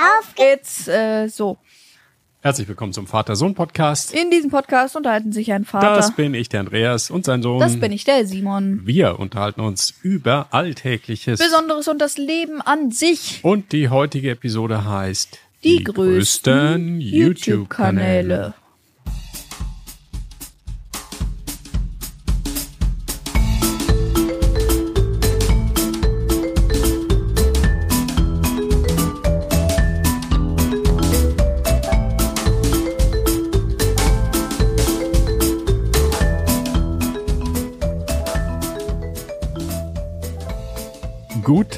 Auf geht's. Äh, so. Herzlich willkommen zum Vater-Sohn-Podcast. In diesem Podcast unterhalten sich ein Vater. Das bin ich, der Andreas, und sein Sohn. Das bin ich, der Simon. Wir unterhalten uns über Alltägliches. Besonderes und das Leben an sich. Und die heutige Episode heißt Die, größten YouTube-Kanäle.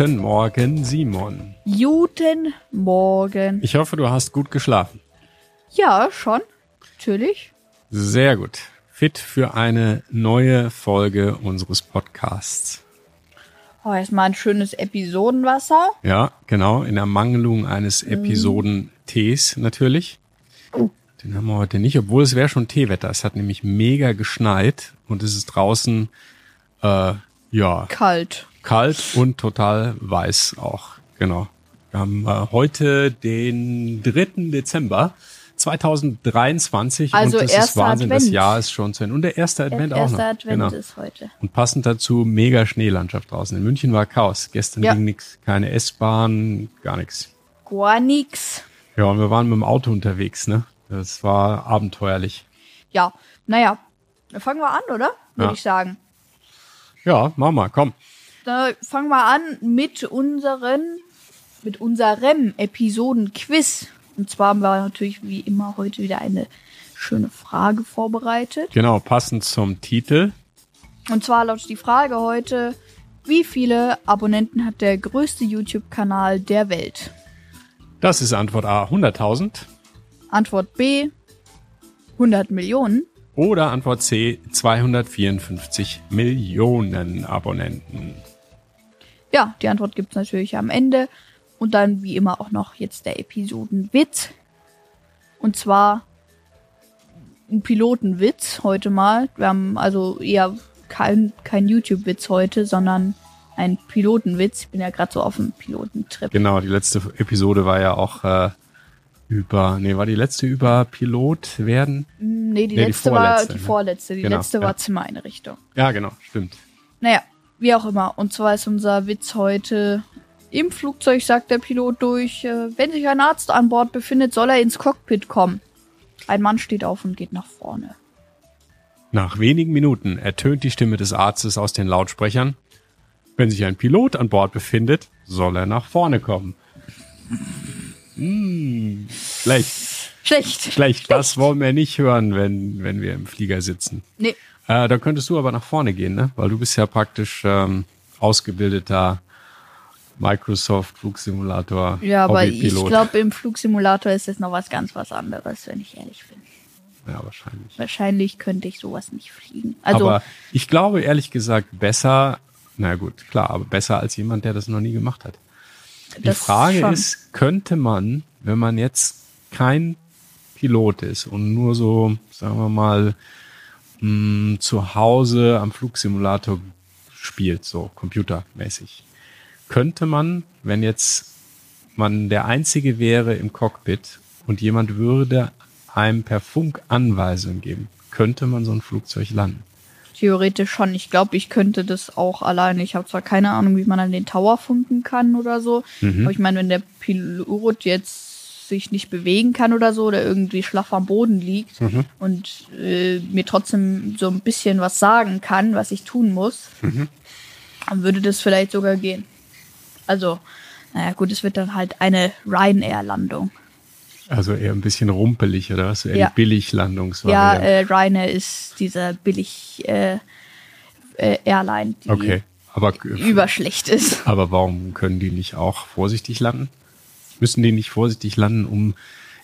Guten Morgen, Simon. Guten Morgen. Ich hoffe, du hast gut geschlafen. Ja, schon. Natürlich. Sehr gut. Fit für eine neue Folge unseres Podcasts. Oh, erstmal ein schönes Episodenwasser. Ja, genau, in Ermangelung eines Mhm. Episoden-Tees natürlich. Den haben wir heute nicht, obwohl es wäre schon Teewetter. Es hat nämlich mega geschneit und es ist draußen, äh, ja, Kalt. Kalt und total weiß auch. Genau. Wir haben äh, heute den 3. Dezember 2023 Also und es ist Wahnsinn, das Advent. Jahr ist schon zu Ende. Und der erste Advent auch Erster noch. Advent genau. ist heute. Und passend dazu mega Schneelandschaft draußen. In München war Chaos. Gestern Ja. ging nix, keine S-Bahn, gar nichts. Gar nix. Ja, und wir waren mit dem Auto unterwegs, ne? Das war abenteuerlich. Ja, naja. Dann fangen wir an, oder? Würde Ja. ich sagen. Ja, mach mal, komm. Da fangen wir an mit unseren, mit unserem Episoden-Quiz. Und zwar haben wir natürlich wie immer heute wieder eine schöne Frage vorbereitet. Genau, passend zum Titel. Und zwar lautet die Frage heute, wie viele Abonnenten hat der größte YouTube-Kanal der Welt? Das ist Antwort A, 100.000. Antwort B, 100 Millionen. Oder Antwort C, 254 Millionen Abonnenten. Ja, die Antwort gibt's natürlich am Ende. Und dann wie immer auch noch jetzt der Episodenwitz. Und zwar ein Pilotenwitz heute mal. Wir haben also eher kein, kein YouTube-Witz heute, sondern ein Pilotenwitz. Ich bin ja gerade so auf dem Pilotentrip. Genau, die letzte Episode war ja auch äh, über, nee, war die letzte über Pilot werden? Nee, die Nee, die letzte war vorletzte, die ne? vorletzte. Die Genau, letzte ja. war Zimmereinrichtung. Ja, genau, stimmt. Naja, wie auch immer. Und zwar ist unser Witz heute. Im Flugzeug sagt der Pilot durch, äh, wenn sich ein Arzt an Bord befindet, soll er ins Cockpit kommen. Ein Mann steht auf und geht nach vorne. Nach wenigen Minuten ertönt die Stimme des Arztes aus den Lautsprechern. Wenn sich ein Pilot an Bord befindet, soll er nach vorne kommen. Hm, schlecht, Schlecht. schlecht. Das wollen wir nicht hören, wenn, wenn wir im Flieger sitzen. Nee. Äh, da könntest du aber nach vorne gehen, ne? Weil du bist ja praktisch ähm, ausgebildeter Microsoft Flugsimulator. Ja, aber ich glaube, im Flugsimulator ist es noch was ganz was anderes, wenn ich ehrlich bin. Ja, wahrscheinlich. Wahrscheinlich könnte ich sowas nicht fliegen. Also, aber ich glaube ehrlich gesagt besser, na gut, klar, aber besser als jemand, der das noch nie gemacht hat. Die Frage schon. ist, könnte man, wenn man jetzt kein Pilot ist und nur so, sagen wir mal, mh, zu Hause am Flugsimulator spielt, so computermäßig, könnte man, wenn jetzt man der Einzige wäre im Cockpit und jemand würde einem per Funk Anweisungen geben, könnte man so ein Flugzeug landen. theoretisch schon. Ich glaube, ich könnte das auch alleine. Ich habe zwar keine Ahnung, wie man an den Tower funken kann oder so. Mhm. Aber ich meine, wenn der Pilot jetzt sich nicht bewegen kann oder so oder irgendwie schlaff am Boden liegt Mhm. und äh, mir trotzdem so ein bisschen was sagen kann, was ich tun muss, Mhm. dann würde das vielleicht sogar gehen. Also, naja, gut, es wird dann halt eine Ryanair-Landung. Also eher ein bisschen rumpelig, oder was? Eher Ja. die Billiglandungsvariante. Ja, äh, Ryanair ist dieser billig äh, äh, Airline, die okay. Aber, überschlecht ist. aber warum können die nicht auch vorsichtig landen? Müssen die nicht vorsichtig landen, um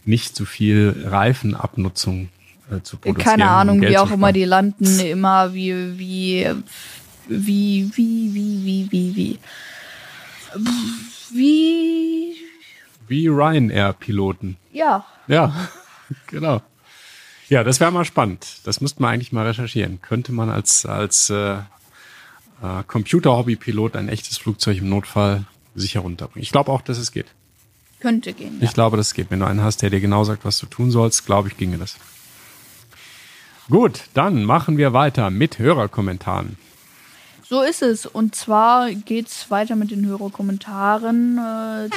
nicht zu viel Reifenabnutzung äh, zu produzieren? Keine um Ahnung, Geld wie auch immer, die landen immer wie, wie, wie, wie, wie, wie, wie, wie. Wie, Wie Ryanair-Piloten. ja, Ja, genau. Ja, das wäre mal spannend. Das müsste man eigentlich mal recherchieren. Könnte man als, als äh, äh, Computer-Hobby-Pilot ein echtes Flugzeug im Notfall sicher runterbringen? Ich glaube auch, dass es geht. Könnte gehen. Ich glaube, das geht. Wenn du einen hast, der dir genau sagt, was du tun sollst, glaube ich, ginge das. Gut, dann machen wir weiter mit Hörerkommentaren. So ist es. Und zwar geht's weiter mit den Hörerkommentaren. Äh,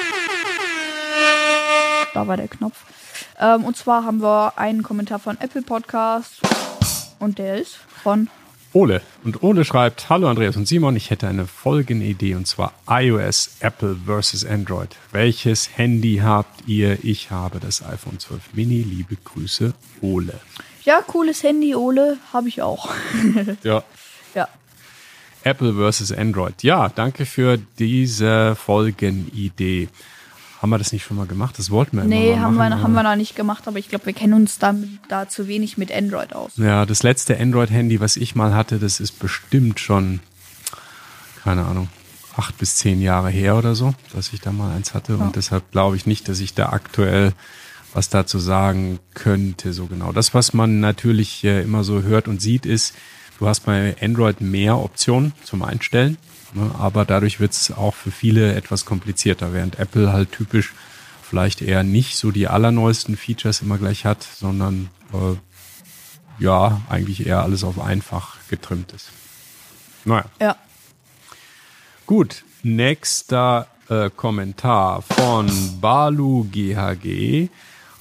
da war der Knopf. Ähm, und zwar haben wir einen Kommentar von Apple Podcast. Und der ist von Ole. Und Ole schreibt, hallo Andreas und Simon, ich hätte eine folgende Idee und zwar iOS, Apple versus Android. Welches Handy habt ihr? Ich habe das iPhone 12 Mini. Liebe Grüße, Ole. Ja, cooles Handy, Ole, habe ich auch. Ja. ja. Apple versus Android. Ja, danke für diese Folgenidee. Haben wir das nicht schon mal gemacht? Das wollten wir Nee, haben machen. wir, haben wir noch nicht gemacht, aber ich glaube, wir kennen uns da, da zu wenig mit Android aus. Ja, das letzte Android-Handy, was ich mal hatte, das ist bestimmt schon, keine Ahnung, acht bis zehn Jahre her oder so, dass ich da mal eins hatte. Und deshalb glaube ich nicht, dass ich da aktuell was dazu sagen könnte, so genau. Das, was man natürlich äh, immer so hört und sieht, ist, du hast bei Android mehr Optionen zum Einstellen, ne, aber dadurch wird es auch für viele etwas komplizierter, während Apple halt typisch vielleicht eher nicht so die allerneuesten Features immer gleich hat, sondern äh, ja, eigentlich eher alles auf einfach getrimmt ist. Naja, Ja. gut. Nächster äh, Kommentar von Balu GHG.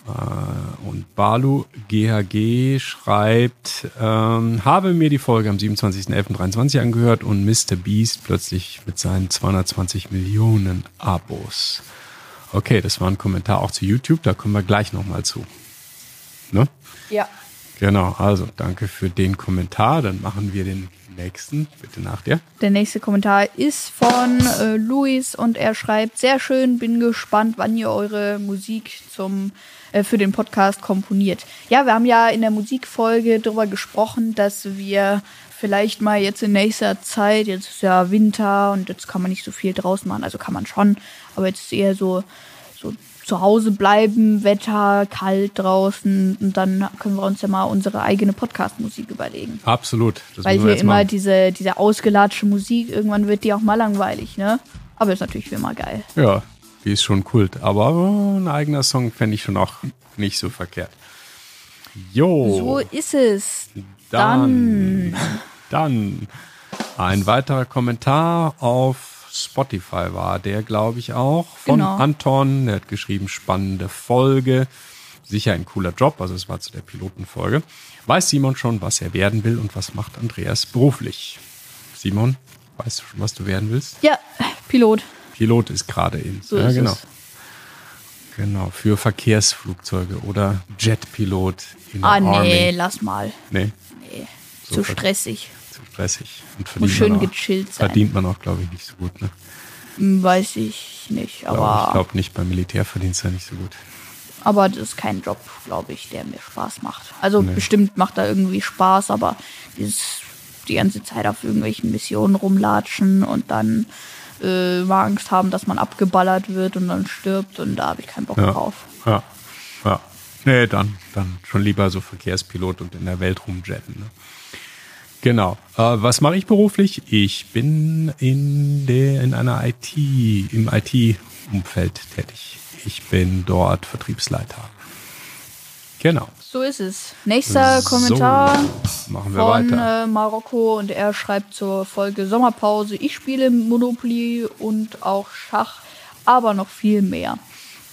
Äh, und Balu GHG schreibt, ähm, habe mir die Folge am 27.11.23 angehört und Mr. Beast plötzlich mit seinen 220 Millionen Abos. Okay, das war ein Kommentar auch zu YouTube, da kommen wir gleich nochmal zu. Ne? Ja. Genau, also danke für den Kommentar. Dann machen wir den nächsten. Bitte nach dir. Der nächste Kommentar ist von äh, Luis und er schreibt, sehr schön, bin gespannt, wann ihr eure Musik zum, äh, für den Podcast komponiert. Ja, wir haben ja in der Musikfolge darüber gesprochen, dass wir vielleicht mal jetzt in nächster Zeit, jetzt ist ja Winter und jetzt kann man nicht so viel draußen machen, also kann man schon, aber jetzt ist eher so, so zu Hause bleiben, Wetter, kalt draußen und dann können wir uns ja mal unsere eigene Podcast-Musik überlegen. Absolut. Das Weil hier immer diese, diese ausgelatschte Musik, irgendwann wird die auch mal langweilig, ne? Aber ist natürlich wie immer geil. Ja, die ist schon Kult. Aber ein eigener Song fände ich schon auch nicht so verkehrt. Jo. So ist es. Dann, dann ein weiterer Kommentar auf Spotify war der, glaube ich, auch von Genau. Anton. Der hat geschrieben, spannende Folge. Sicher ein cooler Job, also es war zu der Pilotenfolge. Weiß Simon schon, was er werden will und was macht Andreas beruflich? Simon, weißt du schon, was du werden willst? Ja, Pilot. Pilot ist gerade in. So ja, ist genau. es. Genau, für Verkehrsflugzeuge oder Jetpilot in der Ah, nee, Army. lass mal. Nee, Nee, So zu stressig. Stressig. Und Muss verdient schön auch, gechillt sein. Verdient man auch, glaube ich, nicht so gut. Ne? Hm, Weiß ich nicht, Glaub, aber, ich glaube nicht, beim Militär verdienst du ja nicht so gut. aber das ist kein Job, glaube ich, der mir Spaß macht. Also Nee. bestimmt macht da irgendwie Spaß, aber dieses die ganze Zeit auf irgendwelchen Missionen rumlatschen und dann äh, mal Angst haben, dass man abgeballert wird und dann stirbt und da habe ich keinen Bock Ja. drauf. Ja, ja. Nee, dann, dann schon lieber so Verkehrspilot und in der Welt rumjetten. Ne? Genau. Äh, was mache ich beruflich? Ich bin in der in einer IT im IT-Umfeld tätig. Ich bin dort Vertriebsleiter. Genau. So ist es. Nächster Kommentar So, machen wir von weiter. äh, Marokko und er schreibt zur Folge Sommerpause. Ich spiele Monopoly und auch Schach, aber noch viel mehr.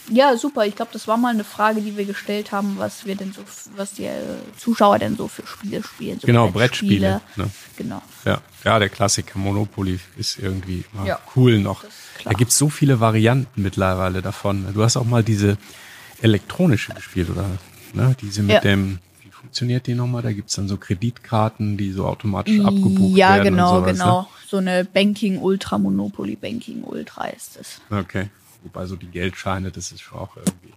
Ja, super. Ich glaube, das war mal eine Frage, die wir gestellt haben, was wir denn so, was die äh, Zuschauer denn so für Spiele spielen. So Genau, Brettspiele, ne? Genau. Ja, ja, der Klassiker Monopoly ist irgendwie Ja, cool noch. Da gibt's so viele Varianten mittlerweile davon. Du hast auch mal diese elektronische gespielt, oder? Ne? Diese mit Ja. dem, wie funktioniert die nochmal? Da gibt's dann so Kreditkarten, die so automatisch abgebucht Ja, werden. genau, und sowas, genau. So eine Banking Ultra Monopoly Banking Ultra ist es. Ne? Okay. Wobei so die Geldscheine, das ist schon auch irgendwie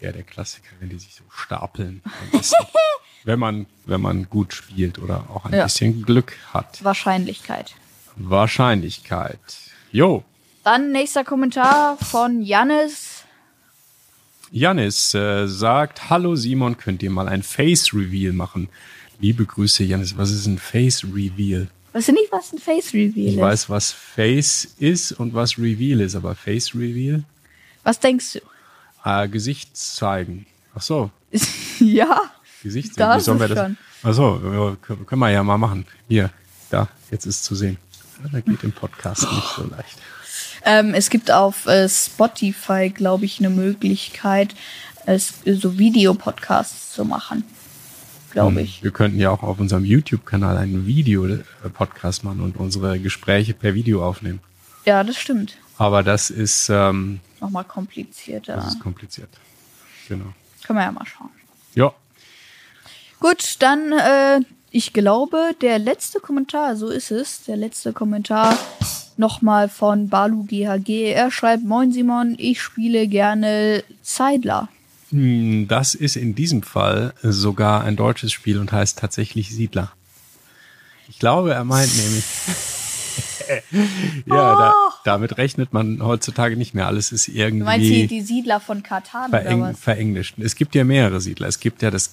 eher der Klassiker, wenn die sich so stapeln. wenn man, wenn man gut spielt oder auch ein Ja. bisschen Glück hat. Wahrscheinlichkeit. Wahrscheinlichkeit. Jo, Dann nächster Kommentar von Jannis. Janis äh, sagt, hallo Simon, könnt ihr mal ein Face Reveal machen? Liebe Grüße, Janis. Was ist ein Face Reveal? Weißt du nicht, was ein Face Reveal Ich ist? weiß, was Face ist und was Reveal ist, aber Face Reveal? Was denkst du? Äh, Gesicht zeigen. Ach so, ja, Gesicht Da Wie sollen wir das? schon. Ach so, können wir ja mal machen. Hier, da, jetzt ist zu sehen. Da geht im Podcast nicht so leicht. ähm, es gibt auf äh, Spotify, glaube ich, eine Möglichkeit, es, so Videopodcasts zu machen. Glaube ich. Wir könnten ja auch auf unserem YouTube-Kanal einen Video-Podcast machen und unsere Gespräche per Video aufnehmen. Ja, das stimmt. Aber das ist, ähm, Nochmal komplizierter. das ist kompliziert. Genau. Können wir ja mal schauen. Ja, Gut, dann, äh, ich glaube, der letzte Kommentar, so ist es, der letzte Kommentar nochmal von Balu GHG. Er schreibt, Moin Simon, ich spiele gerne Zeidler. Hm, Das ist in diesem Fall sogar ein deutsches Spiel und heißt tatsächlich Siedler. Ich glaube, er meint nämlich. ja, da, damit rechnet man heutzutage nicht mehr. Alles ist Du meinst irgendwie hier die Siedler von Katan oder vereng, was? verenglischt. Es gibt ja mehrere Siedler. Es gibt ja das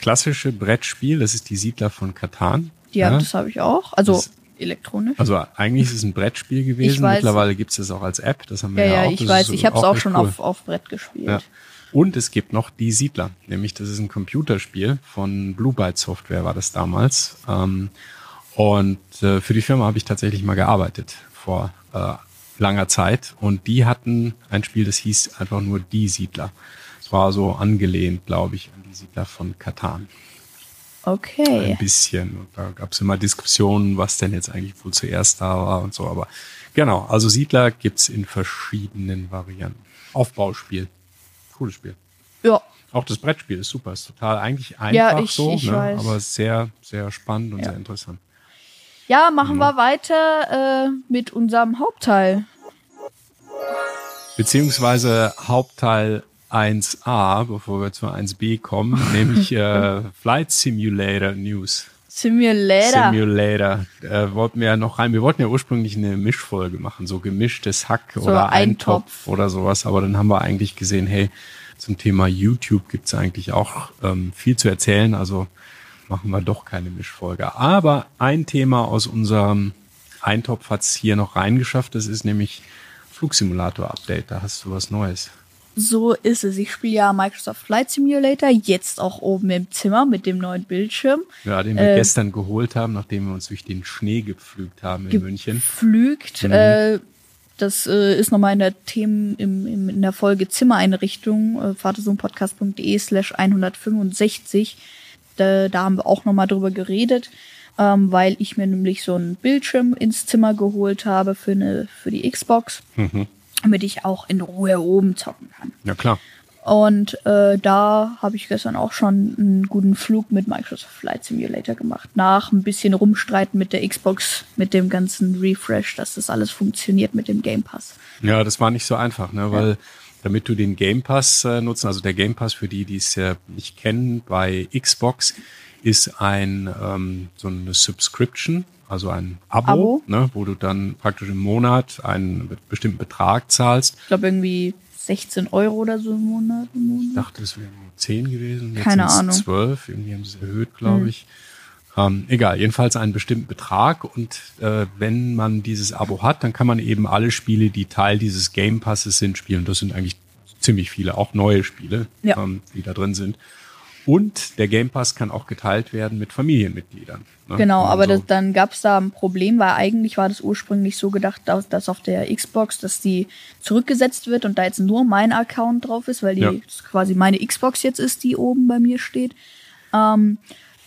klassische Brettspiel, das ist die Siedler von Katan. Ja, das habe ich auch. Also Das- elektronisch. Also eigentlich ist es ein Brettspiel gewesen. Mittlerweile gibt es das auch als App. Das haben wir ja, ja, ja, auch. ich Das weiß, ich habe es auch schon cool. auf, auf Brett gespielt. Ja. Und es gibt noch die Siedler, nämlich das ist ein Computerspiel von Blue Byte Software war das damals. Ähm, und äh, für die Firma habe ich tatsächlich mal gearbeitet vor äh, langer Zeit. Und die hatten ein Spiel, das hieß einfach nur Die Siedler. Es war so angelehnt, glaube ich, an die Siedler von Katan. Okay. Ein bisschen. Und da gab es immer Diskussionen, was denn jetzt eigentlich wohl zuerst da war und so. Aber genau, also Siedler gibt's in verschiedenen Varianten. Aufbauspiel. Cooles Spiel. Ja, Auch das Brettspiel ist super, ist total eigentlich einfach Ja, ich- so, ich ne? weiß. aber sehr, sehr spannend und Ja. sehr interessant. ja machen Mhm. wir weiter äh, mit unserem Hauptteil. Beziehungsweise Hauptteil 1a, bevor wir zu 1b kommen, nämlich äh, Flight Simulator News. Simulator. Simulator. Äh, wollten wir ja noch rein. Wir wollten ja ursprünglich eine Mischfolge machen, so gemischtes Hack oder Eintopf. Eintopf oder sowas. Aber dann haben wir eigentlich gesehen, hey, zum Thema YouTube gibt's eigentlich auch ähm, viel zu erzählen. Also machen wir doch keine Mischfolge. Aber ein Thema aus unserem Eintopf hat's hier noch reingeschafft. Das ist nämlich Flugsimulator-Update. Da hast du was Neues. So ist es. Ich spiele ja Microsoft Flight Simulator, jetzt auch oben im Zimmer mit dem neuen Bildschirm. Ja, den wir Äh, gestern geholt haben, nachdem wir uns durch den Schnee gepflügt haben in München. Gepflügt. Äh, das äh, ist nochmal in der Themen im, im, in der Folge Zimmereinrichtung, äh, vatersohnpodcast.de slash 165. Da, da haben wir auch nochmal drüber geredet, ähm, weil ich mir nämlich so einen Bildschirm ins Zimmer geholt habe für, eine, für die Xbox, damit ich auch in Ruhe oben zocken kann. Ja, klar. Und äh, da habe ich gestern auch schon einen guten Flug mit Microsoft Flight Simulator gemacht. Nach ein bisschen rumstreiten mit der Xbox, mit dem ganzen Refresh, dass das alles funktioniert mit dem Game Pass. Ja, das war nicht so einfach, ne? weil damit du den Game Pass äh, nutzen, also der Game Pass für die, die es äh, nicht kennen, bei Xbox ist ein ähm, so eine Subscription, also ein Abo, Abo. Ne, wo du dann praktisch im Monat einen be- bestimmten Betrag zahlst. Ich glaube irgendwie 16 Euro oder so im Monat. Im Monat. Ich dachte, es wären nur 10 gewesen. Jetzt Keine Ahnung. Hm. 12, irgendwie haben sie es erhöht, glaube ich. Ähm, egal, jedenfalls einen bestimmten Betrag und äh, wenn man dieses Abo hat, dann kann man eben alle Spiele, die Teil dieses Game Passes sind, spielen. Das sind eigentlich ziemlich viele, auch neue Spiele, Ja. ähm, die da drin sind. Und der Game Pass kann auch geteilt werden mit Familienmitgliedern. ne? Genau, aber so- das, dann gab es da ein Problem, weil eigentlich war das ursprünglich so gedacht, dass, dass auf der Xbox, dass die zurückgesetzt wird und da jetzt nur mein Account drauf ist, weil die Ja. quasi meine Xbox jetzt ist, die oben bei mir steht. Ähm,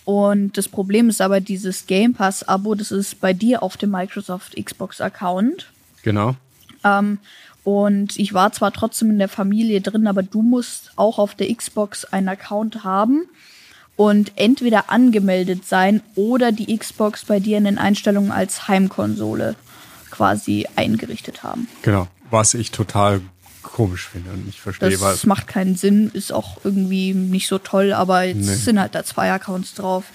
und das Problem ist aber dieses Game Pass-Abo, das ist bei dir auf dem Microsoft Xbox-Account. Genau. Ähm, und ich war zwar trotzdem in der Familie drin, aber du musst auch auf der Xbox einen Account haben und entweder angemeldet sein oder die Xbox bei dir in den Einstellungen als Heimkonsole quasi eingerichtet haben. Genau. Was ich total komisch finde und nicht verstehe, weil Das macht keinen Sinn, ist auch irgendwie nicht so toll, aber jetzt Nee. sind halt da zwei Accounts drauf.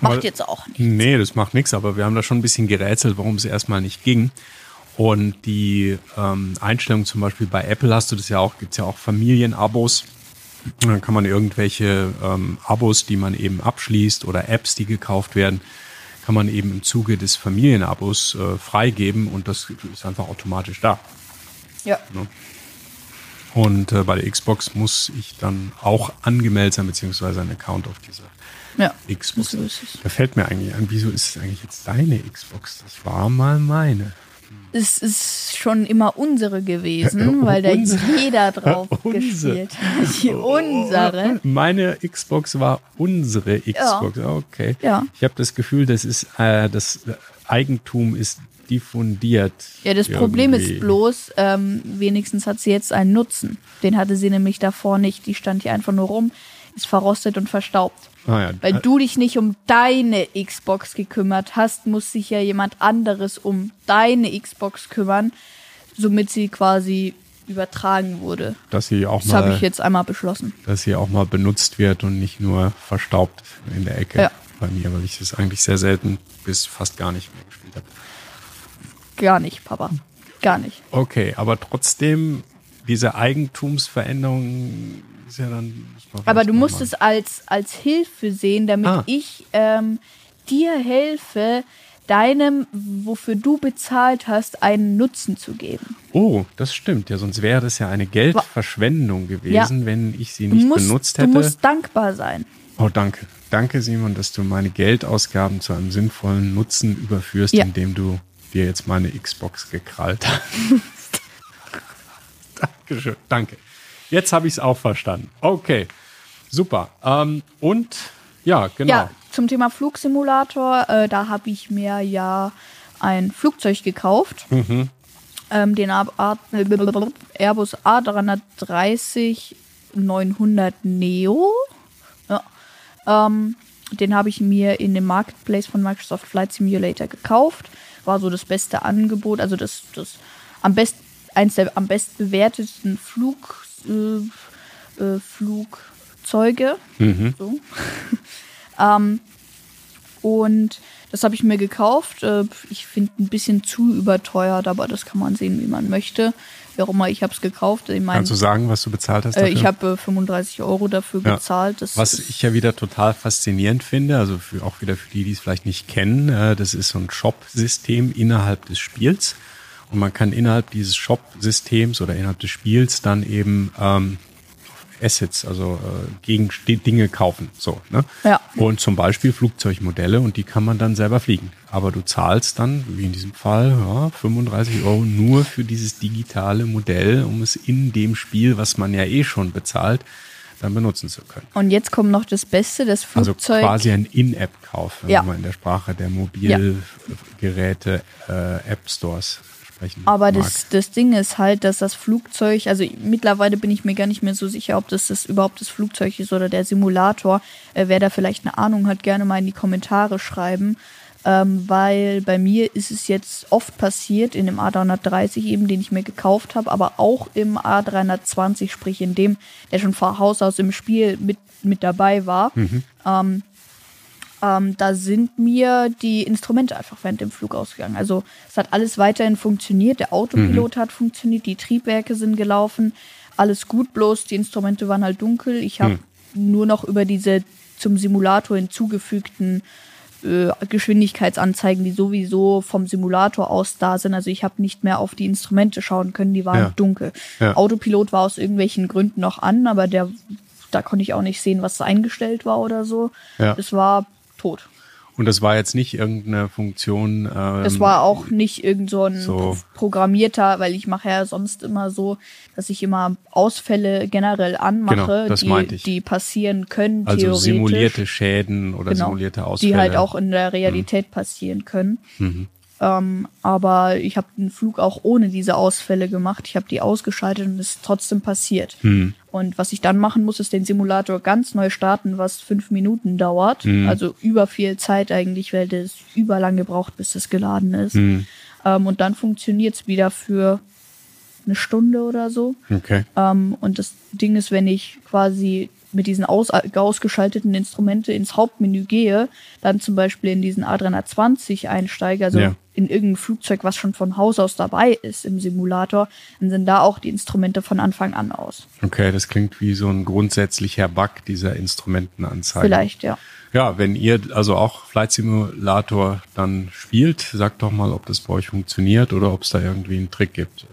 Macht Weil- jetzt auch nicht. Nee, das macht nichts, aber wir haben da schon ein bisschen gerätselt, warum es erstmal nicht ging. Und die ähm, Einstellung zum Beispiel bei Apple hast du das ja auch, gibt's ja auch Familienabos. Und Dann kann man irgendwelche ähm, Abos, die man eben abschließt oder Apps, die gekauft werden, kann man eben im Zuge des Familienabos äh, freigeben und das ist einfach automatisch da. Ja. Und äh, bei der Xbox muss ich dann auch angemeldet sein, beziehungsweise einen Account auf dieser Ja. Xbox. So ist es. Da fällt mir eigentlich an, wieso ist es eigentlich jetzt deine Xbox? Das war mal meine. Es ist schon immer unsere gewesen, weil da jeder drauf Unsere. gespielt hat. Die unsere. Meine Xbox war unsere Xbox. Okay. Ja. Ich habe das Gefühl, das ist äh, das Eigentum ist diffundiert. Ja, das Problem irgendwie. ist bloß, ähm, wenigstens hat sie jetzt einen Nutzen. Den hatte sie nämlich davor nicht. Die stand hier einfach nur rum, ist verrostet und verstaubt. Ah, ja. Weil du dich nicht um deine Xbox gekümmert hast, muss sich ja jemand anderes um deine Xbox kümmern, somit sie quasi übertragen wurde. dass sie auch Das habe ich jetzt einmal beschlossen. dass sie auch mal benutzt wird und nicht nur verstaubt in der Ecke Ja. bei mir, weil ich das eigentlich sehr selten bis fast gar nicht mehr gespielt habe. Gar nicht, Papa. Gar nicht. Okay, aber trotzdem diese Eigentumsveränderung ist ja dann. Aber du musst mal- es als, als Hilfe sehen, damit Ah. ich ähm, dir helfe, deinem, wofür du bezahlt hast, einen Nutzen zu geben. Oh, das stimmt. Ja, sonst wäre das ja eine Geldverschwendung gewesen, wenn ich sie Du nicht musst, benutzt du hätte. musst dankbar sein. Oh, danke. Danke, Simon, dass du meine Geldausgaben zu einem sinnvollen Nutzen überführst, Ja. indem du dir jetzt meine Xbox gekrallt hast. Dankeschön. Danke. Jetzt habe ich es auch verstanden. Okay. Super. Ähm, und ja, genau. Ja, zum Thema Flugsimulator, äh, da habe ich mir ja ein Flugzeug gekauft. Mhm. Ähm, den Airbus A330 900 Neo. Ja. Ähm, den habe ich mir in dem Marketplace von Microsoft Flight Simulator gekauft. War so das beste Angebot, also das, das am best, eins der am best bewertesten Flug, äh, äh, Flugzeuge. So. ähm, und das habe ich mir gekauft. Äh, Ich finde ein bisschen zu überteuert, aber das kann man sehen, wie man möchte. Wie auch immer, ich habe es gekauft. Ich meine, Kannst du sagen, was du bezahlt hast? äh, dafür? ich habe äh, 35 Euro dafür Ja. bezahlt. Das Was ich ja wieder total faszinierend finde, also für, auch wieder für die, die es vielleicht nicht kennen, äh, das ist so ein Shop-System innerhalb des Spiels. Und man kann innerhalb dieses Shop-Systems oder innerhalb des Spiels dann eben ähm, Assets, also äh, gegen Dinge kaufen. So, ne? Ja. Und zum Beispiel Flugzeugmodelle und die kann man dann selber fliegen. Aber du zahlst dann, wie in diesem Fall, ja, 35 Euro nur für dieses digitale Modell, um es in dem Spiel, was man ja eh schon bezahlt, dann benutzen zu können. und jetzt kommt noch das Beste, das Also Flugzeug. quasi ein In-App-Kauf, wenn Ja. mal in der Sprache der Mobilgeräte äh, App Stores sprechen. Aber mag. das, das Ding ist halt, dass das Flugzeug, also mittlerweile bin ich mir gar nicht mehr so sicher, ob das, das überhaupt das Flugzeug ist oder der Simulator. Äh, wer da vielleicht eine Ahnung hat, gerne mal in die Kommentare schreiben. Ähm, weil bei mir ist es jetzt oft passiert, in dem A330 eben, den ich mir gekauft habe, aber auch im A320, sprich in dem, der schon von Haus aus im Spiel mit, mit dabei war. Ähm, ähm, da sind mir die Instrumente einfach während dem Flug ausgegangen. Also es hat alles weiterhin funktioniert, der Autopilot hat funktioniert, die Triebwerke sind gelaufen, alles gut, bloß die Instrumente waren halt dunkel. Ich habe nur noch über diese zum Simulator hinzugefügten äh, Geschwindigkeitsanzeigen, die sowieso vom Simulator aus da sind. Also ich habe nicht mehr auf die Instrumente schauen können, die waren Ja. dunkel. Ja. Autopilot war aus irgendwelchen Gründen noch an, aber der da konnte ich auch nicht sehen, was eingestellt war oder so. Ja. Es war tot. Und das war jetzt nicht irgendeine Funktion. Ähm, Es war auch nicht irgend so ein so- programmierter, weil ich mache ja sonst immer so, dass ich immer Ausfälle generell anmache, Genau, das die, die passieren können, also theoretisch. simulierte Schäden oder Genau, simulierte Ausfälle. die halt auch in der Realität passieren können. Ähm, aber ich habe den Flug auch ohne diese Ausfälle gemacht. Ich habe die ausgeschaltet und es ist trotzdem passiert. Und was ich dann machen muss, ist den Simulator ganz neu starten, was fünf Minuten dauert. Also über viel Zeit eigentlich, weil das überlang gebraucht, bis das geladen ist. Ähm, und dann funktioniert's wieder für eine Stunde oder so. Okay. Ähm, und das Ding ist, wenn ich quasi mit diesen aus, ausgeschalteten Instrumente ins Hauptmenü gehe, dann zum Beispiel in diesen A320 einsteige, also Ja. in irgendein Flugzeug, was schon von Haus aus dabei ist im Simulator, dann sind da auch die Instrumente von Anfang an aus. Okay, das klingt wie so ein grundsätzlicher Bug dieser Instrumentenanzeige. Vielleicht, ja. Ja, wenn ihr also auch Flight Simulator dann spielt, sagt doch mal, ob das bei euch funktioniert oder ob es da irgendwie einen Trick gibt.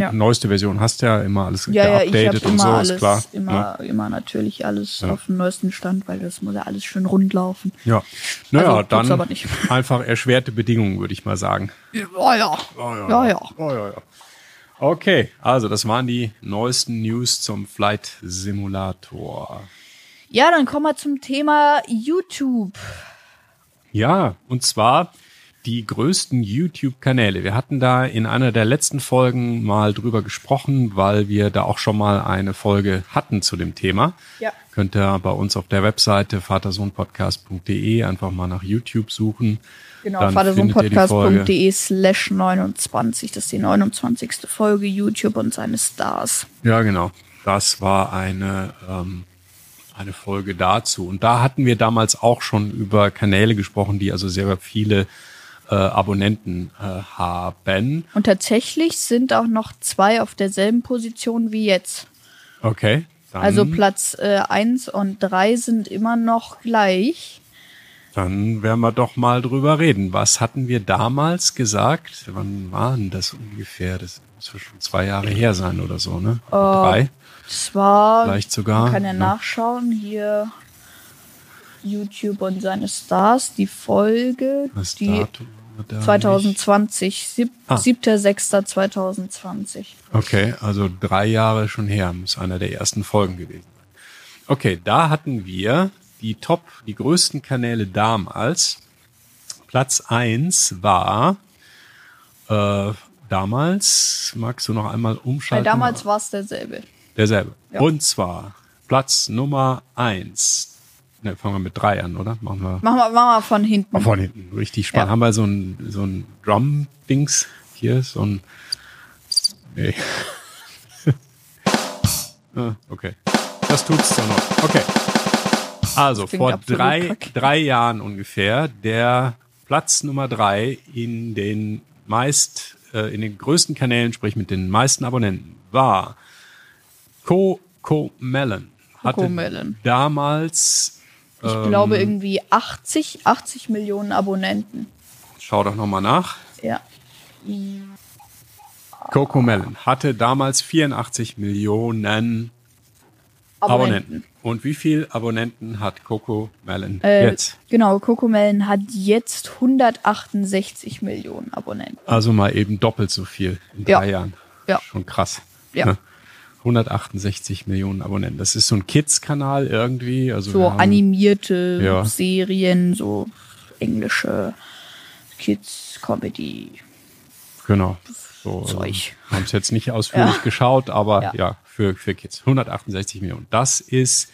Ja. neueste Version hast du ja immer alles Ja, ja, geupdatet und immer so, alles, ist klar. immer, Ja. immer natürlich alles Ja. auf dem neuesten Stand, weil das muss ja alles schön rund laufen. Ja. Naja, Also, dann aber nicht. einfach erschwerte Bedingungen, würde ich mal sagen. Ja, ja. Ja, ja. Oh, ja, ja. Okay, also das waren die neuesten News zum Flight Simulator. Ja, dann kommen wir zum Thema YouTube. Ja, und zwar die größten YouTube-Kanäle. Wir hatten da in einer der letzten Folgen mal drüber gesprochen, weil wir da auch schon mal eine Folge hatten zu dem Thema. Ja. Könnt ihr bei uns auf der Webseite vatersohnpodcast.de einfach mal nach YouTube suchen. Genau, vatersohnpodcast.de slash 29. Das ist die 29. Folge YouTube und seine Stars. Ja, genau. Das war eine, ähm, eine Folge dazu. Und da hatten wir damals auch schon über Kanäle gesprochen, die also sehr viele äh, Abonnenten äh, haben. Und tatsächlich sind auch noch zwei auf derselben Position wie jetzt. Okay. Dann, Also Platz äh, 1 und 3 sind immer noch gleich. dann werden wir doch mal drüber reden. Was hatten wir damals gesagt? Wann waren das ungefähr? Das muss ja schon zwei Jahre her sein oder so, ne? Drei? Das war, Vielleicht sogar. man kann ja ne? nachschauen, hier YouTube und seine Stars, die Folge, Das die Datum. 2020, sieb, Ah. 7.6.2020. Okay, also drei Jahre schon her, muss einer der ersten Folgen gewesen sein. Okay, da hatten wir die Top, die größten Kanäle damals. Platz eins war äh, damals, magst du noch einmal Weil umschalten? damals war es derselbe. Derselbe. Ja. Und zwar Platz Nummer eins. Ne, fangen wir mit drei an, oder? Machen wir Machen wir, machen wir von hinten. Von hinten. Richtig spannend. Ja. Haben wir so ein, so ein Drum-Dings hier, so ein. Nee. Ah, okay. Das tut's dann noch. Okay. Also, vor drei, drei Jahren ungefähr, der Platz Nummer drei in den meist, äh, in den größten Kanälen, sprich mit den meisten Abonnenten, war Coco Melon. Hatte Cocomelon. damals Ich Ähm. glaube irgendwie 80, 80 Millionen Abonnenten. Schau doch nochmal nach. Ja. Coco Melon hatte damals 84 Millionen Abonnenten. Und wie viel Abonnenten hat Coco Melon Äh, jetzt? Genau, Cocomelon hat jetzt 168 Millionen Abonnenten. Also mal eben doppelt so viel in Ja. drei Jahren. Ja. Schon krass. Ja. Ne? 168 Millionen Abonnenten. Das ist so ein Kids-Kanal irgendwie. Also So haben- animierte Ja. Serien, so englische Kids-Comedy. Genau. So, also, Zeug. haben es jetzt nicht ausführlich Ja. geschaut, aber ja, Ja. für, für Kids. 168 Millionen. Das ist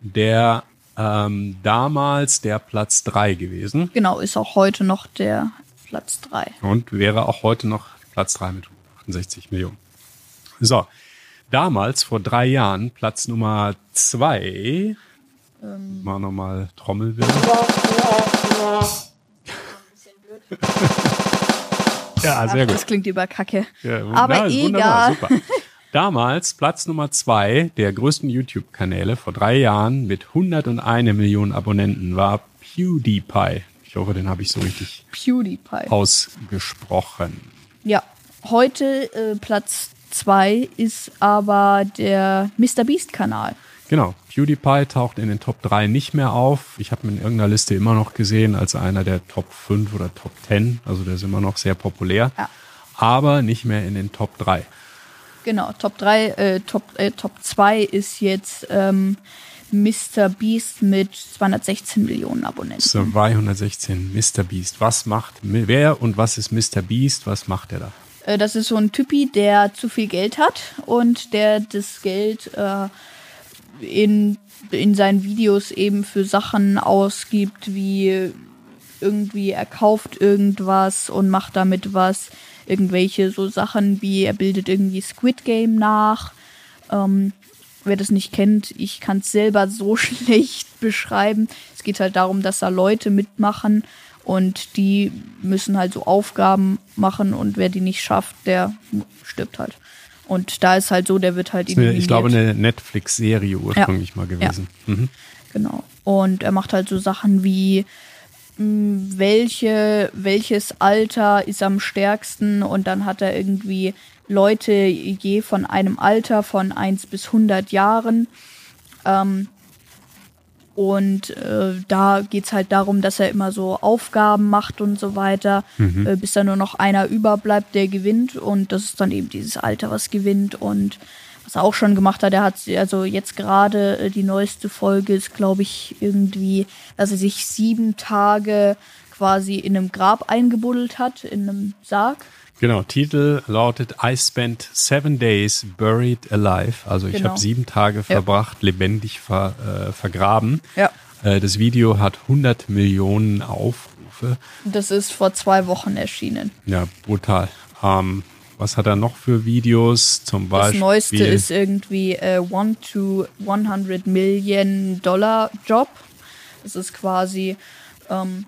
der ähm, damals der Platz drei gewesen Genau, ist auch heute noch der Platz 3. und wäre auch heute noch Platz drei mit 168 Millionen. So, damals vor drei Jahren Platz Nummer zwei. Ähm. Mal nochmal Trommelwirbel. ja, sehr gut. Das klingt über Kacke. Ja, Aber wunderbar, egal. Damals Platz Nummer zwei der größten YouTube-Kanäle vor drei Jahren mit 101 Millionen Abonnenten war PewDiePie. Ich hoffe, den habe ich so richtig PewDiePie. ausgesprochen. Ja, heute äh, Platz 2 ist aber der MrBeast-Kanal. Genau, PewDiePie taucht in den Top 3 nicht mehr auf. Ich habe ihn in irgendeiner Liste immer noch gesehen als einer der Top 5 oder Top 10. Also der ist immer noch sehr populär. Ja. Aber nicht mehr in den Top 3. Genau, Top 3, äh, Top, äh, Top 2 ist jetzt ähm, MrBeast mit 216 Millionen Abonnenten. 216 Mr. Beast. Was macht wer und was ist Mr. Beast? Was macht er da? Äh, das ist so ein Typi, der zu viel Geld hat und der das Geld äh, in, in seinen Videos eben für Sachen ausgibt, wie irgendwie er kauft irgendwas und macht damit was. Irgendwelche so Sachen wie er bildet irgendwie Squid Game nach. Ähm, wer das nicht kennt, ich kann es selber so schlecht beschreiben. Es geht halt darum, dass da Leute mitmachen und die müssen halt so Aufgaben machen und wer die nicht schafft, der stirbt halt. Und da ist halt so, der wird halt eliminiert. Ich glaube, eine Netflix-Serie ursprünglich mal gewesen. Mhm. Genau. Und er macht halt so Sachen wie mh, welche, welches Alter ist am stärksten und dann hat er irgendwie Leute je von einem Alter von 1 bis 100 Jahren. Ähm, und äh, da geht's halt darum, dass er immer so Aufgaben macht und so weiter, Mhm. äh, bis da nur noch einer überbleibt, der gewinnt. Und das ist dann eben dieses Alter, was gewinnt. Und was er auch schon gemacht hat, er hat also jetzt gerade äh, die neueste Folge ist, glaube ich, irgendwie, dass er sich sieben Tage quasi in einem Grab eingebuddelt hat, in einem Sarg. Genau, Titel lautet I spent seven days buried alive. Also ich Genau. habe sieben Tage verbracht, lebendig ver, äh, vergraben. Ja. Äh, das Video hat 100 Millionen Aufrufe. Das ist vor zwei Wochen erschienen. Ja, brutal. Ähm, was hat er noch für Videos? Zum Das Beispiel. neueste ist irgendwie äh, One to 100 Million Dollar Job. Das ist quasi, ähm,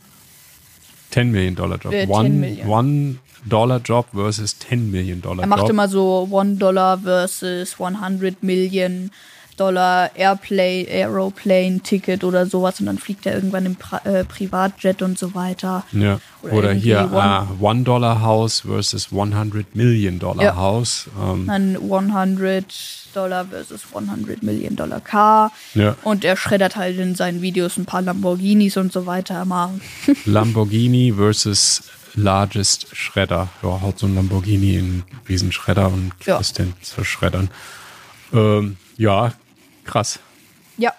10 Million Dollar Job. Äh, 10 one, one Dollar Job versus 10 Million Dollar er Job. macht immer so One Dollar versus 100 Million Dollar Airplay, Aeroplane Ticket oder sowas und dann fliegt er irgendwann im Pri äh, Privatjet und so weiter. Ja. Oder Oder, hier One- äh, One Dollar House versus 100 Million Dollar Ja. House. Ähm, Dann 100 Dollar versus 100 Million Dollar Car. Ja. Und er schreddert halt in seinen Videos ein paar Lamborghinis und so weiter mal. Lamborghini versus Largest Schredder. Ja, haut so ein Lamborghini in einen riesen Schredder und Ja. lässt den zerschreddern. Ähm, ja, krass. ja,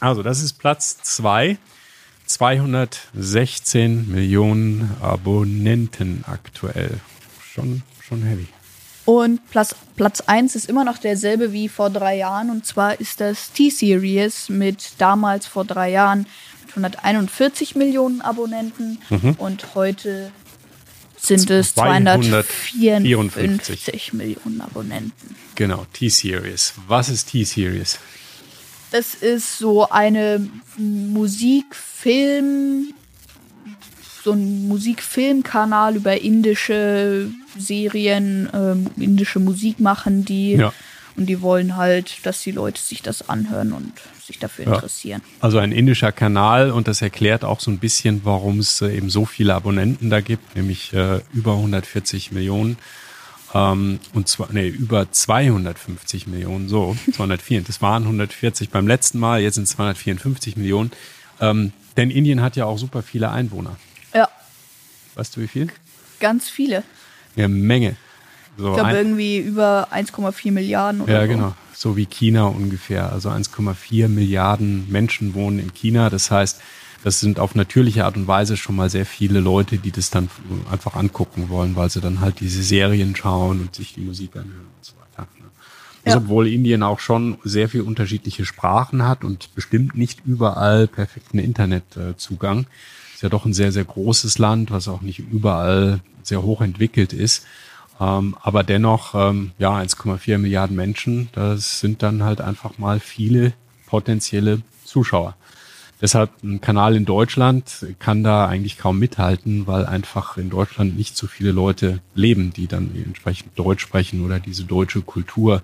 Also das ist Platz zwei. 216 Millionen Abonnenten aktuell. Schon, schon heavy. Und Platz, Platz 1 ist immer noch derselbe wie vor drei Jahren. Und zwar ist das T-Series mit damals vor drei Jahren mit 141 Millionen Abonnenten. Und heute sind es 254 Millionen Abonnenten. Genau, T-Series. Was ist T-Series? Das ist so eine Musikfilm, so ein Musikfilmkanal über indische Serien, ähm, indische Musik machen die. Ja. Und die wollen halt, dass die Leute sich das anhören und sich dafür Ja. interessieren. Also ein indischer Kanal und das erklärt auch so ein bisschen, warum es äh, eben so viele Abonnenten da gibt, nämlich äh, über 140 Millionen. Ähm, und zwar, nee, über 250 Millionen, so, 204. Das waren 140 beim letzten Mal, jetzt sind es 254 Millionen. Ähm, denn Indien hat ja auch super viele Einwohner. Weißt du wie viel? ganz viele. Eine Menge. So Ich glaube irgendwie über 1,4 Milliarden oder Ja, so. genau. So wie China ungefähr. Also 1,4 Milliarden Menschen wohnen in China. Das heißt, das sind auf natürliche Art und Weise schon mal sehr viele Leute, die das dann einfach angucken wollen, weil sie dann halt diese Serien schauen und sich die Musik anhören und so weiter. Also, Ja. Obwohl Indien auch schon sehr viel unterschiedliche Sprachen hat und bestimmt nicht überall perfekten Internetzugang. Ist ja doch ein sehr, sehr großes Land, was auch nicht überall sehr hoch entwickelt ist. Ähm, aber dennoch, ähm, ja, 1,4 Milliarden Menschen, das sind dann halt einfach mal viele potenzielle Zuschauer. Deshalb ein Kanal in Deutschland kann da eigentlich kaum mithalten, weil einfach in Deutschland nicht so viele Leute leben, die dann entsprechend Deutsch sprechen oder diese deutsche Kultur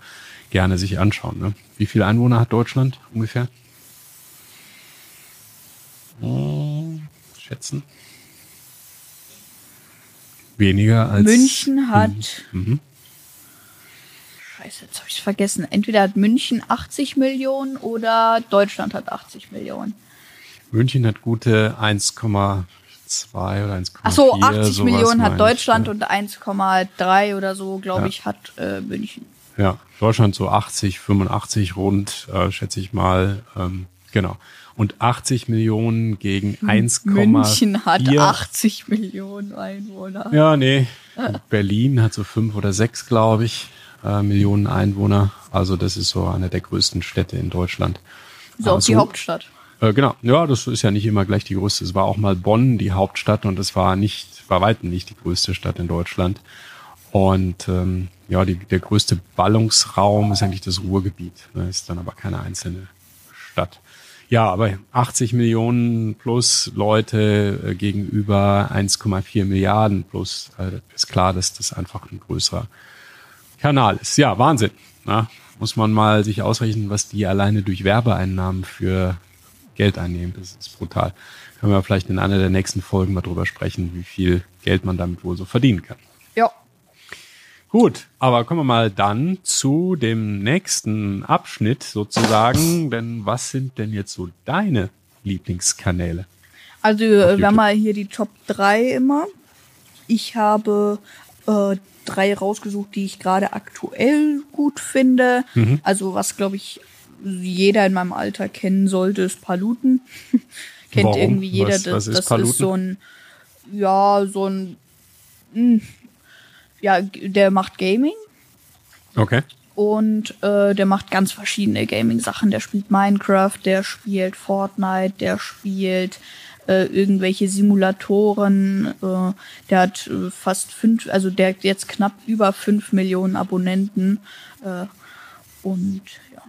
gerne sich anschauen. Ne? Wie viele Einwohner hat Deutschland ungefähr? Hm, schätzen. Weniger als München hat. Mhm. Scheiße, jetzt habe ich vergessen. Entweder hat München 80 Millionen oder Deutschland hat 80 Millionen. München hat gute 1,2 oder 1,4. Ach so, 80 sowas Millionen hat ich, Deutschland ja. und 1,3 oder so, glaube Ja. ich, hat äh, München. Ja, Deutschland so 80, 85 rund, äh, schätze ich mal. Ähm, genau. Und 80 Millionen gegen 1,4. München hat 80 Millionen Einwohner. Ja, nee. Berlin hat so fünf oder sechs, glaube ich, äh, Millionen Einwohner. Also das ist so eine der größten Städte in Deutschland. So, Also- die Hauptstadt. Äh, genau, ja, das ist ja nicht immer gleich die größte. Es war auch mal Bonn, die Hauptstadt, und es war nicht, bei weitem nicht die größte Stadt in Deutschland. Und ähm, ja, die, der größte Ballungsraum ist eigentlich das Ruhrgebiet. Ne, ist dann aber keine einzelne Stadt. Ja, aber 80 Millionen plus Leute äh, gegenüber 1,4 Milliarden plus äh, ist klar, dass das einfach ein größerer Kanal ist. Ja, Wahnsinn. Na, muss man mal sich ausrechnen, was die alleine durch Werbeeinnahmen für Geld einnehmen. Das ist brutal. Können wir vielleicht in einer der nächsten Folgen mal drüber sprechen, wie viel Geld man damit wohl so verdienen kann. Gut, aber kommen wir mal dann zu dem nächsten Abschnitt sozusagen. Denn was sind denn jetzt so deine Lieblingskanäle? Also äh, wir haben mal hier die Top 3 immer. Ich habe äh, drei rausgesucht, die ich gerade aktuell gut finde. Mhm. Also was, glaube ich, jeder in meinem Alter kennen sollte, ist Paluten. Kennt Warum? irgendwie jeder. Was- das was ist das ist so ein, ja, so ein, mh, ja, der macht Gaming Okay. und äh, der macht ganz verschiedene Gaming-Sachen. Der spielt Minecraft, der spielt Fortnite, der spielt äh, irgendwelche Simulatoren. Äh, der hat äh, fast fünf, also der hat jetzt knapp über fünf Millionen Abonnenten. Äh, und ja.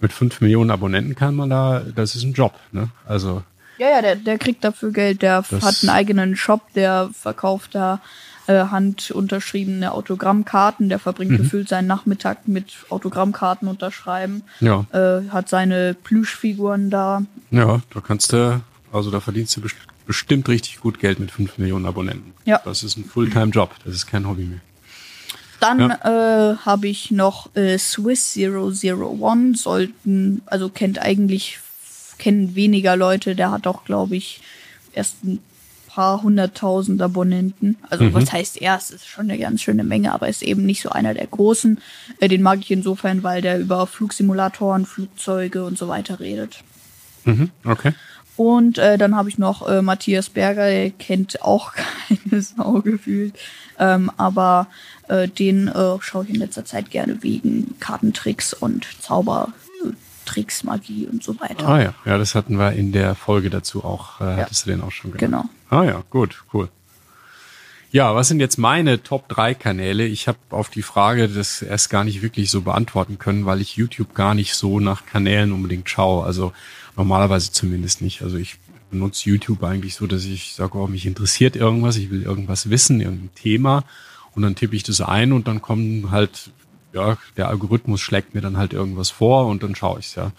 Mit fünf Millionen Abonnenten kann man da, das ist ein Job, ne? Also, Ja, ja, der, der kriegt dafür Geld. Der hat einen eigenen Shop, der verkauft da äh, handunterschriebene Autogrammkarten. Der verbringt gefühlt seinen Nachmittag mit Autogrammkarten unterschreiben. ja, Äh, hat seine Plüschfiguren da. ja, da kannst du, also da verdienst du best- bestimmt richtig gut Geld mit fünf Millionen Abonnenten. Ja. Das ist ein Fulltime-Job, das ist kein Hobby mehr. Dann äh, habe ich noch äh, Swiss 001. Sollten, also kennt eigentlich, kennen weniger Leute. Der hat auch, glaube ich, erst ein paar hunderttausend Abonnenten. Also was heißt erst? Ist schon eine ganz schöne Menge, aber ist eben nicht so einer der großen. Äh, den mag ich insofern, weil der über Flugsimulatoren, Flugzeuge und so weiter redet. Mhm, okay. Und äh, dann habe ich noch äh, Matthias Berger, der kennt auch keine Sau gefühlt. Ähm, aber äh, den äh, schaue ich in letzter Zeit gerne wegen Kartentricks und Zaubertricks, Magie und so weiter. Ah ja, ja, das hatten wir in der Folge dazu auch, äh, hattest du den auch schon genannt. Genau. Ah ja, gut, cool. Ja, was sind jetzt meine Top 3 Kanäle? Ich habe auf die Frage das erst gar nicht wirklich so beantworten können, weil ich YouTube gar nicht so nach Kanälen unbedingt schaue. Also normalerweise zumindest nicht. Also ich benutze YouTube eigentlich so, dass ich sage, oh, mich interessiert irgendwas, ich will irgendwas wissen, irgendein Thema und dann tippe ich das ein und dann kommen halt, ja, der Algorithmus schlägt mir dann halt irgendwas vor und dann schaue ich's ja.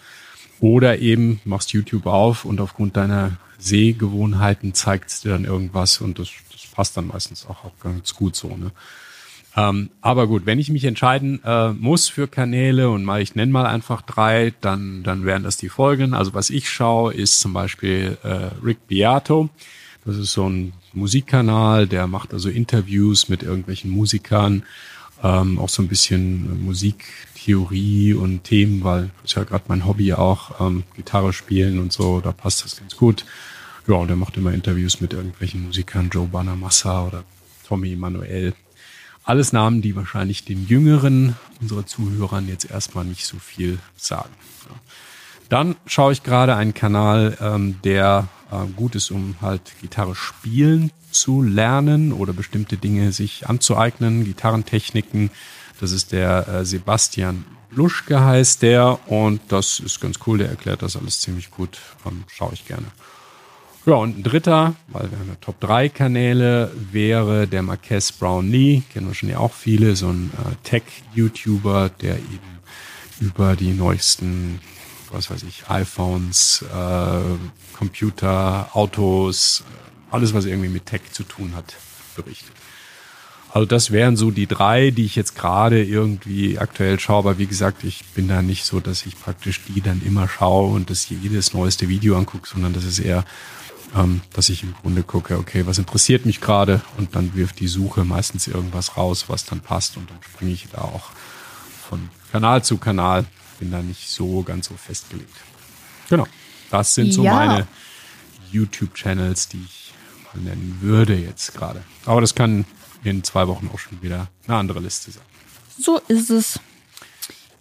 Oder eben machst YouTube auf und aufgrund deiner Sehgewohnheiten zeigt es dir dann irgendwas und das, das passt dann meistens auch, auch ganz gut so. Ne? Ähm, aber gut, wenn ich mich entscheiden äh, muss für Kanäle und mal ich nenne mal einfach drei, dann, dann wären das die Folgen. Also was ich schaue, ist zum Beispiel äh, Rick Beato. Das ist so ein Musikkanal, der macht also Interviews mit irgendwelchen Musikern, ähm, auch so ein bisschen äh, Musiktheorie und Themen, weil das ist ja gerade mein Hobby auch, ähm, Gitarre spielen und so, da passt das ganz gut. Ja, und er macht immer Interviews mit irgendwelchen Musikern, Joe Bonamassa oder Tommy Manuel. Alles Namen, die wahrscheinlich den Jüngeren unserer Zuhörern jetzt erstmal nicht so viel sagen. Ja. Dann schaue ich gerade einen Kanal, ähm, der äh, gut ist, um halt Gitarre spielen zu lernen oder bestimmte Dinge sich anzueignen, Gitarrentechniken. Das ist der äh, Sebastian Luschke heißt der und das ist ganz cool, der erklärt das alles ziemlich gut, ähm, schaue ich gerne. Ja, und ein dritter, weil wir haben ja Top 3 Kanäle, wäre der Marquez Brownlee, kennen ja auch viele, so ein äh, Tech-YouTuber, der eben über die neuesten, was weiß ich, iPhones, äh, Computer, Autos, alles, was irgendwie mit Tech zu tun hat, berichtet. Also das wären so die drei, die ich jetzt gerade irgendwie aktuell schaue. Aber wie gesagt, ich bin da nicht so, dass ich praktisch die dann immer schaue und das jedes neueste Video angucke, sondern das ist eher, ähm, dass ich im Grunde gucke, okay, was interessiert mich gerade und dann wirft die Suche meistens irgendwas raus, was dann passt und dann springe ich da auch von Kanal zu Kanal. Bin da nicht so ganz so festgelegt. Genau. Das sind so Ja. meine YouTube-Channels, die ich mal nennen würde jetzt gerade. Aber das kann in zwei Wochen auch schon wieder eine andere Liste sein. So ist es.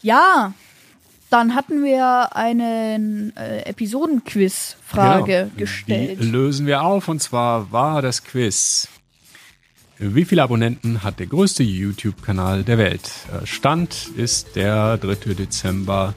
Ja, dann hatten wir einen äh, Episodenquiz-Frage Genau. gestellt. Die lösen wir auf und zwar war das Quiz. Wie viele Abonnenten hat der größte YouTube-Kanal der Welt? Äh, Stand ist der 3. Dezember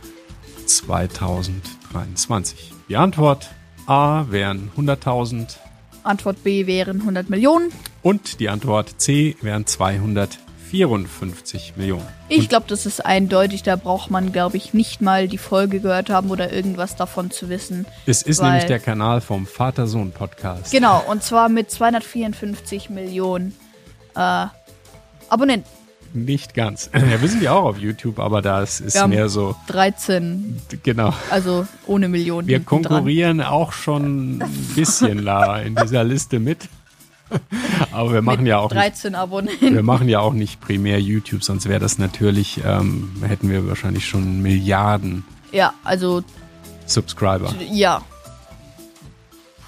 2023. Die Antwort A wären 100.000 Antwort B wären 100 Millionen. und die Antwort C wären 254 Millionen. Ich glaube, das ist eindeutig. Da braucht man, glaube ich, nicht mal die Folge gehört haben oder irgendwas davon zu wissen. Es ist nämlich der Kanal vom Vater-Sohn-Podcast. Genau, und zwar mit 254 Millionen äh, Abonnenten. Nicht ganz. Ja, wir sind ja auch auf YouTube, aber das ist haben mehr so, 13, genau. also ohne Millionen. Wir hinten dran. konkurrieren auch schon ein bisschen la in dieser Liste mit. Aber wir machen ja auch nicht 13 Abonnenten. Wir machen ja auch nicht primär YouTube, sonst wäre das natürlich, ähm, hätten wir wahrscheinlich schon Milliarden Ja, also Subscriber. ja,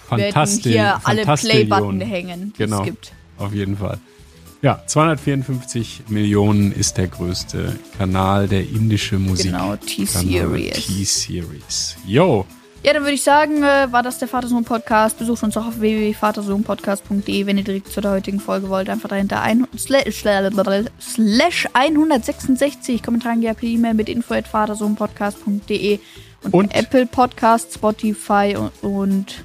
wir hätten Fantastisch. hier alle Play-Button hängen, die Genau. es gibt. Auf jeden Fall. Ja, 254 Millionen ist der größte Kanal der indische Musik. Genau, T-Series. T-Series. Yo, Ja, dann würde ich sagen, äh, war das der Vatersohn-Podcast. Besucht uns auch auf www.vatersohnpodcast.de, wenn ihr direkt zu der heutigen Folge wollt. Einfach dahinter ein, slash, slash 166 Kommentare per E-Mail mit info at vatersohnpodcast.de und, Und? Apple Podcast, Spotify und, und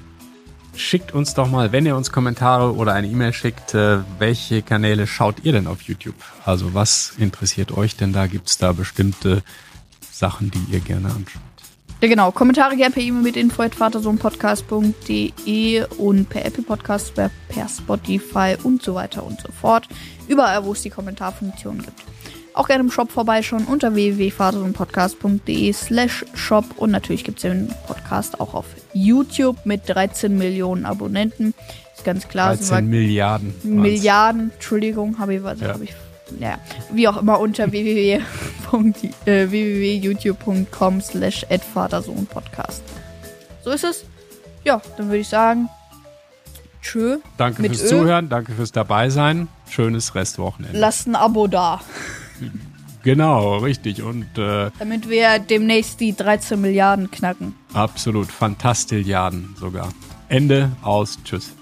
schickt uns doch mal, wenn ihr uns Kommentare oder eine E-Mail schickt, äh, welche Kanäle schaut ihr denn auf YouTube? Also was interessiert euch denn da? Gibt es da bestimmte Sachen, die ihr gerne anschaut? Ja, genau. Kommentare gerne per E-Mail mit info at vatersohnpodcast.de und per Apple Podcast, per per Spotify und so weiter und so fort. Überall, wo es die Kommentarfunktion gibt. Auch gerne im Shop vorbeischauen unter www.vatersohnpodcast.de slash shop und natürlich gibt es den Podcast auch auf YouTube mit 13 Millionen Abonnenten. Ist ganz klar. 13 soweit- Milliarden. waren's. Milliarden, Entschuldigung, habe ich was, Ja. hab ich, ja, wie auch immer unter www. äh, www.youtube.com slash Podcast. So ist es. Ja, dann würde ich sagen, tschö. Danke fürs Ö. Zuhören, danke fürs Dabeisein. Schönes Restwochenende. Lasst ein Abo da, genau, richtig. Und äh, damit wir demnächst die 13 Milliarden knacken. absolut Fantastilliarden sogar. Ende aus. Tschüss.